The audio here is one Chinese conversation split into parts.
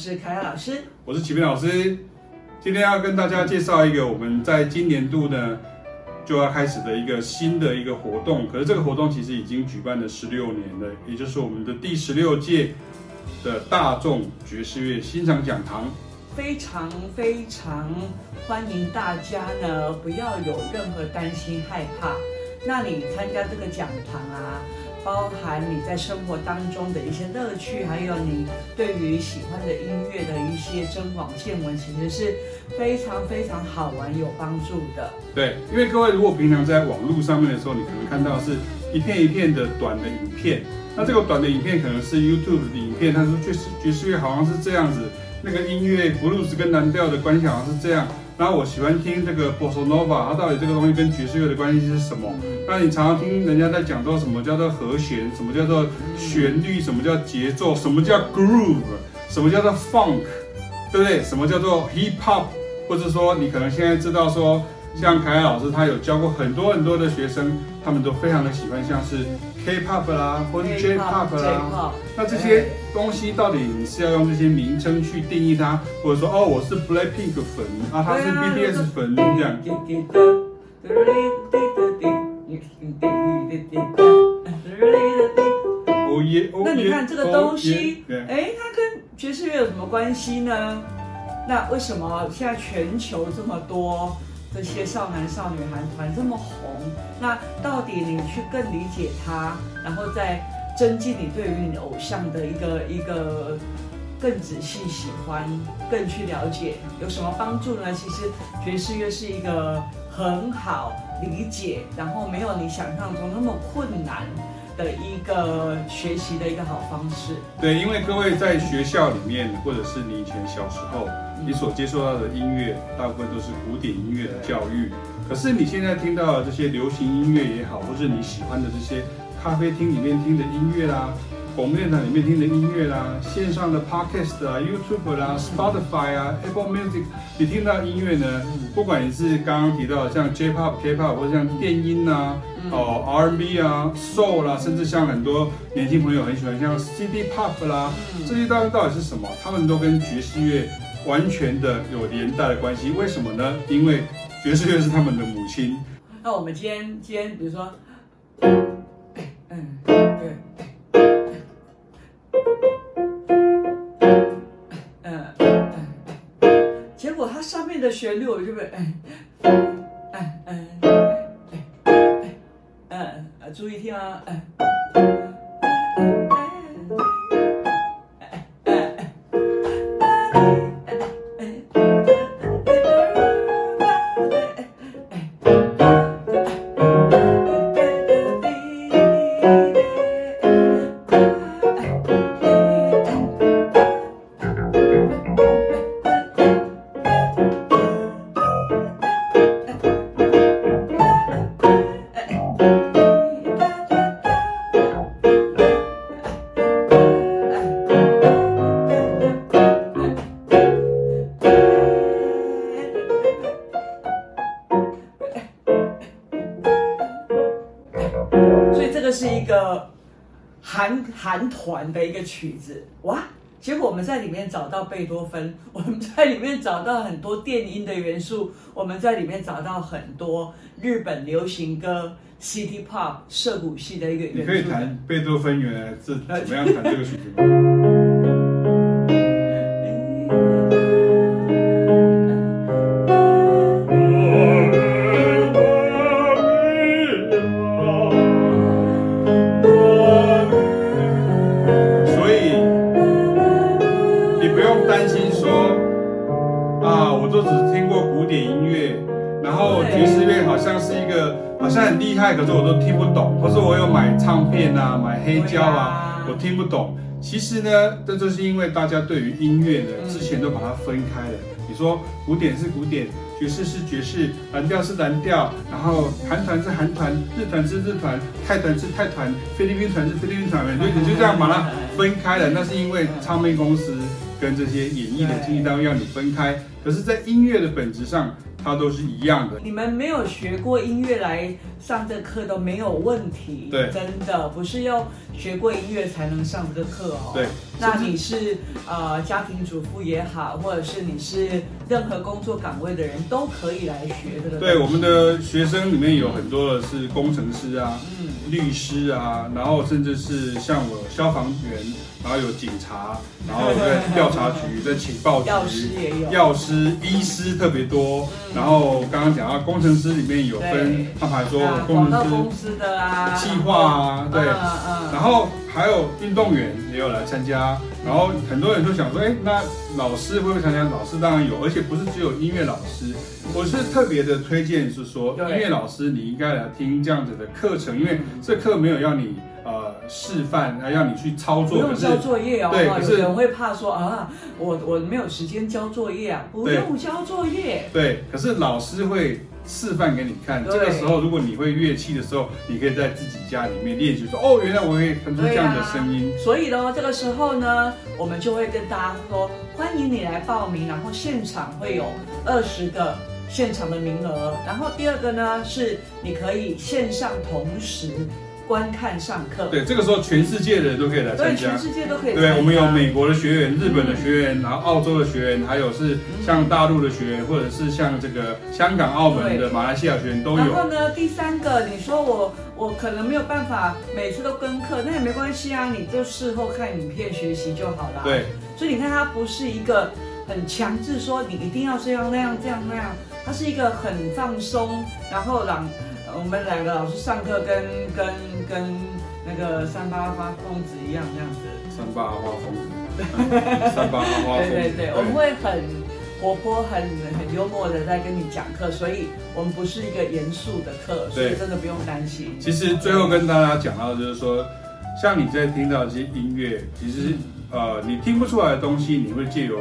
是凯雅老师，我是启明老师。今天要跟大家介绍一个我们在今年度呢就要开始的一个新的一个活动。可是这个活动其实已经举办了十六年了，也就是我们的第十六届的大众爵士乐欣赏讲堂。非常非常欢迎大家呢，不要有任何担心害怕。那你参加这个讲堂啊，包含你在生活当中的一些乐趣，还有你对于喜欢的音乐的一些增广见闻，其实是非常非常好玩、有帮助的。对，因为各位如果平常在网络上面的时候，你可能看到是一片一片的短的影片，那这个短的影片可能是 YouTube 的影片，他说爵士爵士乐好像是这样子，那个音乐布鲁斯跟蓝调的关系好像是这样。然后我喜欢听这个 Bossa Nova，它到底这个东西跟爵士乐的关系是什么？那你常常听人家在讲到什么叫做和弦，什么叫做旋律，什么叫节奏，什么叫 groove，什么叫做 funk，对不对？什么叫做 hip hop？或者说你可能现在知道说，像凯凯老师他有教过很多很多的学生，他们都非常的喜欢，像是。K-pop 啦，或者 J-pop 啦，那这些东西到底你是要用这些名称去定义它，或者说哦，我是 Blackpink 粉啊，他是 BTS 粉这样。哦耶，那你看这个东西，哎，它跟爵士乐有什么关系呢？那为什么现在全球这么多？这些少男少女韩团这么红，那到底你去更理解他，然后再增进你对于你偶像的一个一个更仔细喜欢，更去了解，有什么帮助呢？其实爵士乐是一个很好理解，然后没有你想象中那么困难的一个学习的一个好方式。对，因为各位在学校里面，或者是你以前小时候。你所接受到的音乐，大部分都是古典音乐的教育。可是你现在听到的这些流行音乐也好，或是你喜欢的这些咖啡厅里面听的音乐啦，广播电台里面听的音乐啦，线上的 Podcast 啊、YouTube 啦、Spotify 啊、Apple Music，你听到音乐呢，不管你是刚刚提到的像 J-Pop、K-Pop，或者像电音啊、哦 R&B 啊、Soul 啦，甚至像很多年轻朋友很喜欢像 City Pop 啦，这些到底到底是什么？他们都跟爵士乐。完全的有连带的关系，为什么呢？因为爵士乐是他们的母亲。那我们今天，今天比如说，嗯，对，嗯嗯，结果它上面的旋律，我就会，嗯嗯嗯嗯嗯，注意听啊，嗯。韩团的一个曲子哇，结果我们在里面找到贝多芬，我们在里面找到很多电音的元素，我们在里面找到很多日本流行歌、City Pop、涩谷系的一个元素。你可以弹贝多芬原来是怎么样弹这个曲子吗？可是我都听不懂，或是我有买唱片啊，买黑胶啊，我听不懂。其实呢，这就是因为大家对于音乐呢，之前都把它分开了。你说古典是古典，爵士是爵士，蓝调是蓝调，然后韩团是韩团，日团是日团，泰团是泰团，菲律宾团是菲律宾团，所以你就这样把它分开了。那是因为唱片公司跟这些演艺的经纪单位要你分开。可是，在音乐的本质上，它都是一样的。你们没有学过音乐来上这课都没有问题。对，真的不是要学过音乐才能上这个课哦。对，那你是呃家庭主妇也好，或者是你是任何工作岗位的人都可以来学这个。对，我们的学生里面有很多的是工程师啊，嗯，律师啊，然后甚至是像我消防员，然后有警察，然后在调查局、在情报局，药师也有，药师、医师特别多。然后刚刚讲到工程师里面有分，他们还说工程师公司的啊，计划啊，对，然后。还有运动员也有来参加，然后很多人就想说，哎，那老师会不会参加？老师当然有，而且不是只有音乐老师。我是特别的推荐是说，音乐老师你应该来听这样子的课程，因为这课没有要你呃示范，还要你去操作，不用交作业哦。对，可是有人会怕说啊，我我没有时间交作业啊，不用交作业。对，可是老师会。示范给你看，这个时候如果你会乐器的时候，你可以在自己家里面练习，说哦，原来我会弹出这样的声音。所以呢，这个时候呢，我们就会跟大家说，欢迎你来报名，然后现场会有二十个现场的名额，然后第二个呢是你可以线上同时。观看上课，对，这个时候全世界的人都可以来参加，对，全世界都可以。对，我们有美国的学员、日本的学员，然后澳洲的学员，还有是像大陆的学员，或者是像这个香港、澳门的、马来西亚学员都有。然后呢，第三个，你说我我可能没有办法每次都跟课，那也没关系啊，你就事后看影片学习就好了。对，所以你看，它不是一个很强制说你一定要这样那样这样那样，它是一个很放松，然后让。我们两个老师上课跟跟跟那个三八花疯子一样这样子。三八花疯子。三八花疯子。对对对，我们会很活泼、很很幽默的在跟你讲课，所以我们不是一个严肃的课，所以真的不用担心。其实最后跟大家讲到的就是说，像你在听到这些音乐，其实呃你听不出来的东西，你会借由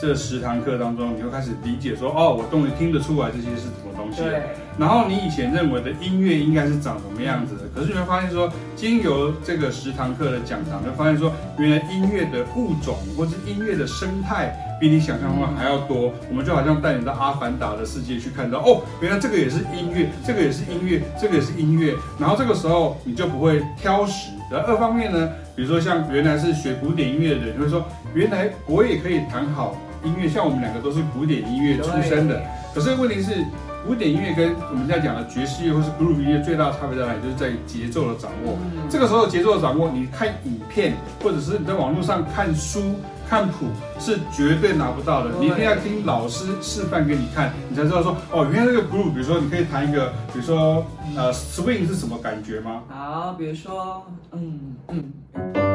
这十堂课当中，你会开始理解说，哦，我终于听得出来这些是什么东西。对。然后你以前认为的音乐应该是长什么样子的，可是你会发现说，经由这个十堂课的讲堂，就发现说，原来音乐的物种或是音乐的生态比你想象中还要多。我们就好像带你到阿凡达的世界去看到，哦，原来这个也是音乐，这个也是音乐，这个也是音乐。然后这个时候你就不会挑食。然后二方面呢，比如说像原来是学古典音乐的人，就会说，原来我也可以弹好音乐，像我们两个都是古典音乐出身的。可是问题是。古典音乐跟我们现在讲的爵士乐或是 groove 音乐最大的差别在哪里？就是在于节奏的掌握。这个时候节奏的掌握，你看影片或者是你在网络上看书看谱是绝对拿不到的。你一定要听老师示范给你看，你才知道说哦，原来这个 groove，比如说你可以弹一个，比如说呃 swing 是什么感觉吗？好，比如说嗯嗯。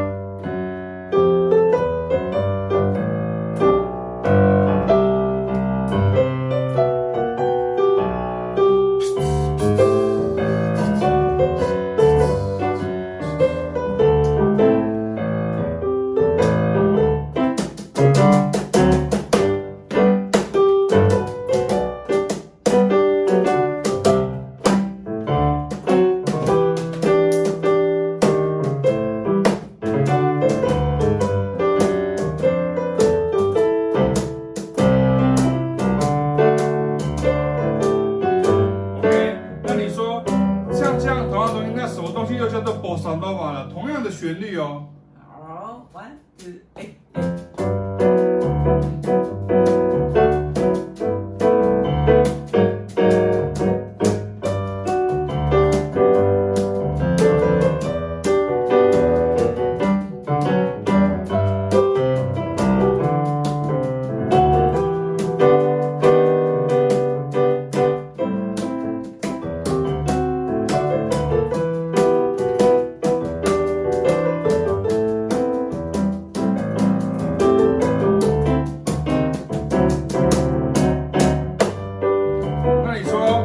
那你说，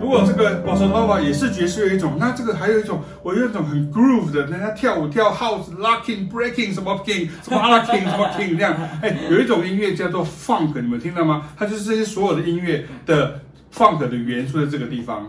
如果这个，我，我也是爵士有一种，那这个还有一种，我有一种很 groove 的，人家跳舞跳 house locking breaking 什么 king 什么 locking 什么 king 这样，哎，有一种音乐叫做 funk，你们听到吗？它就是这些所有的音乐的 funk 的元素在这个地方。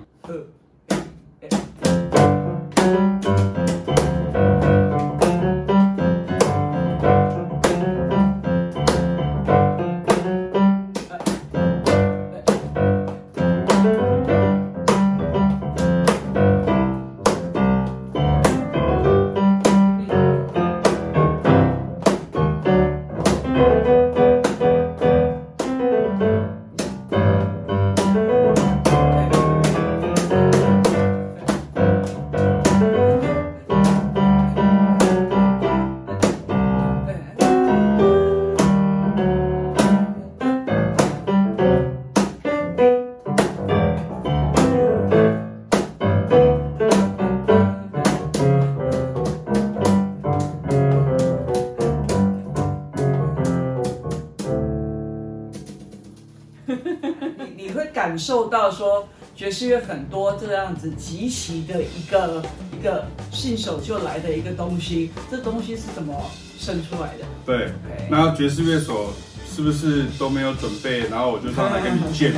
受到说爵士乐很多这样子极其的一个一个信手就来的一个东西，这东西是怎么生出来的？对，然后爵士乐手。是不是都没有准备？然后我就上来跟你 jam，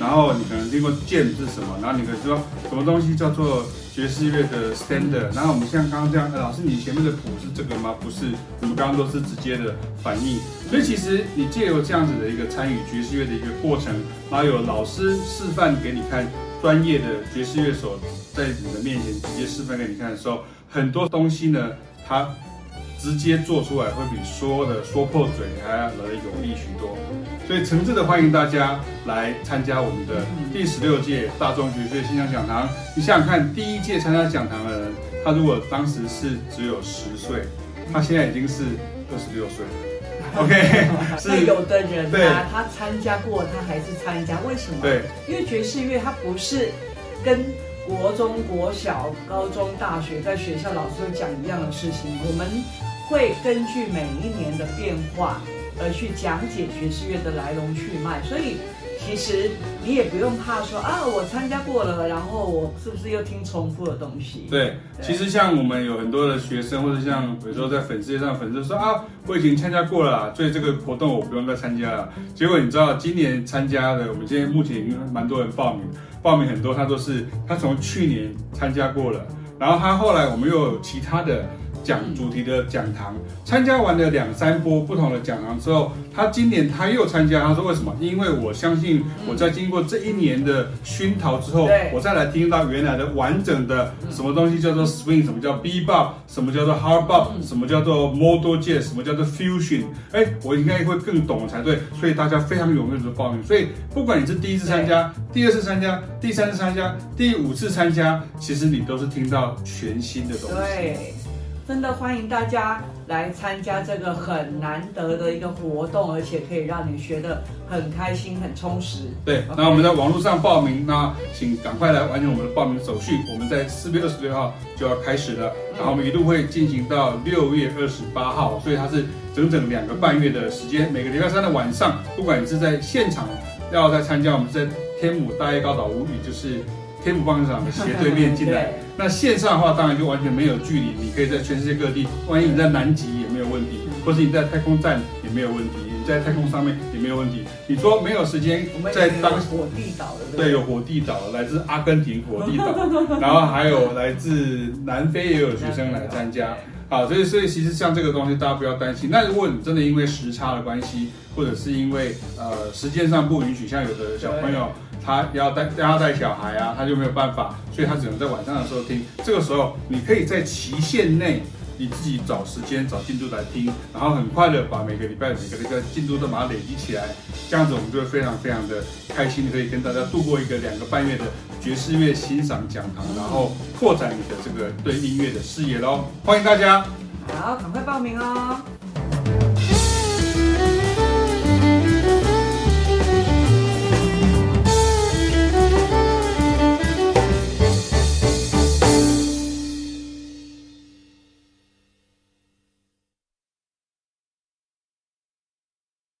然后你可能听过 jam 是什么？然后你可能说什么东西叫做爵士乐的 standard？然后我们像刚刚这样，哎，老师你前面的谱是这个吗？不是，我们刚刚都是直接的反应。所以其实你借由这样子的一个参与爵士乐的一个过程，然后有老师示范给你看，专业的爵士乐手在你的面前直接示范给你看的时候，很多东西呢，他。直接做出来会比说的说破嘴还要来得有力许多，所以诚挚的欢迎大家来参加我们的第十六届大众爵士乐欣赏讲堂。你想想看，第一届参加讲堂的人，他如果当时是只有十岁，他现在已经是二十六岁了。OK，是有的人啊，他参加过，他还是参加，为什么？对，因为爵士乐它不是跟国中国小、高中、大学在学校老师都讲一样的事情，我们。会根据每一年的变化而去讲解爵士乐的来龙去脉，所以其实你也不用怕说啊，我参加过了，然后我是不是又听重复的东西？对，其实像我们有很多的学生，或者像比如说在粉丝上，粉丝说啊，我已经参加过了，所以这个活动我不用再参加了。结果你知道，今年参加的，我们今天目前已经蛮多人报名，报名很多，他都是他从去年参加过了，然后他后来我们又有其他的。讲主题的讲堂，参加完了两三波不同的讲堂之后，他今年他又参加。他说为什么？因为我相信我在经过这一年的熏陶之后，我再来听到原来的完整的什么东西叫做 swing，什么叫 bebop，什么叫做 hard bop，什么叫做 modal jazz，什么叫做 fusion。哎，我应该会更懂才对。所以大家非常踊跃的报名。所以不管你是第一次参加、第二次参加、第三次参加、第五次参加，其实你都是听到全新的东西。对。真的欢迎大家来参加这个很难得的一个活动，而且可以让你学得很开心、很充实。对那我们在网络上报名，那请赶快来完成我们的报名手续。我们在四月二十六号就要开始了，嗯、然后我们一路会进行到六月二十八号，所以它是整整两个半月的时间。每个礼拜三的晚上，不管你是在现场要在参加，我们在天母大叶高岛屋，也就是。天府棒球场的斜对面进来，那线上的话当然就完全没有距离，你可以在全世界各地，万一你在南极也没有问题，或是你在太空站也没有问题，你在太空上面也没有问题。你说没有时间在当火地岛的，对，有火地岛，来自阿根廷火地岛，然后还有来自南非也有学生来参加。好，所以所以其实像这个东西大家不要担心。那如果你真的因为时差的关系，或者是因为呃时间上不允许，像有的小朋友。他要带要带小孩啊，他就没有办法，所以他只能在晚上的时候听。这个时候，你可以在期限内，你自己找时间找进度来听，然后很快的把每个礼拜每个那个进度都把它累积起来，这样子我们就会非常非常的开心，可以跟大家度过一个两个半月的爵士乐欣赏讲堂，然后扩展你的这个对音乐的视野喽。欢迎大家，好，赶快报名哦。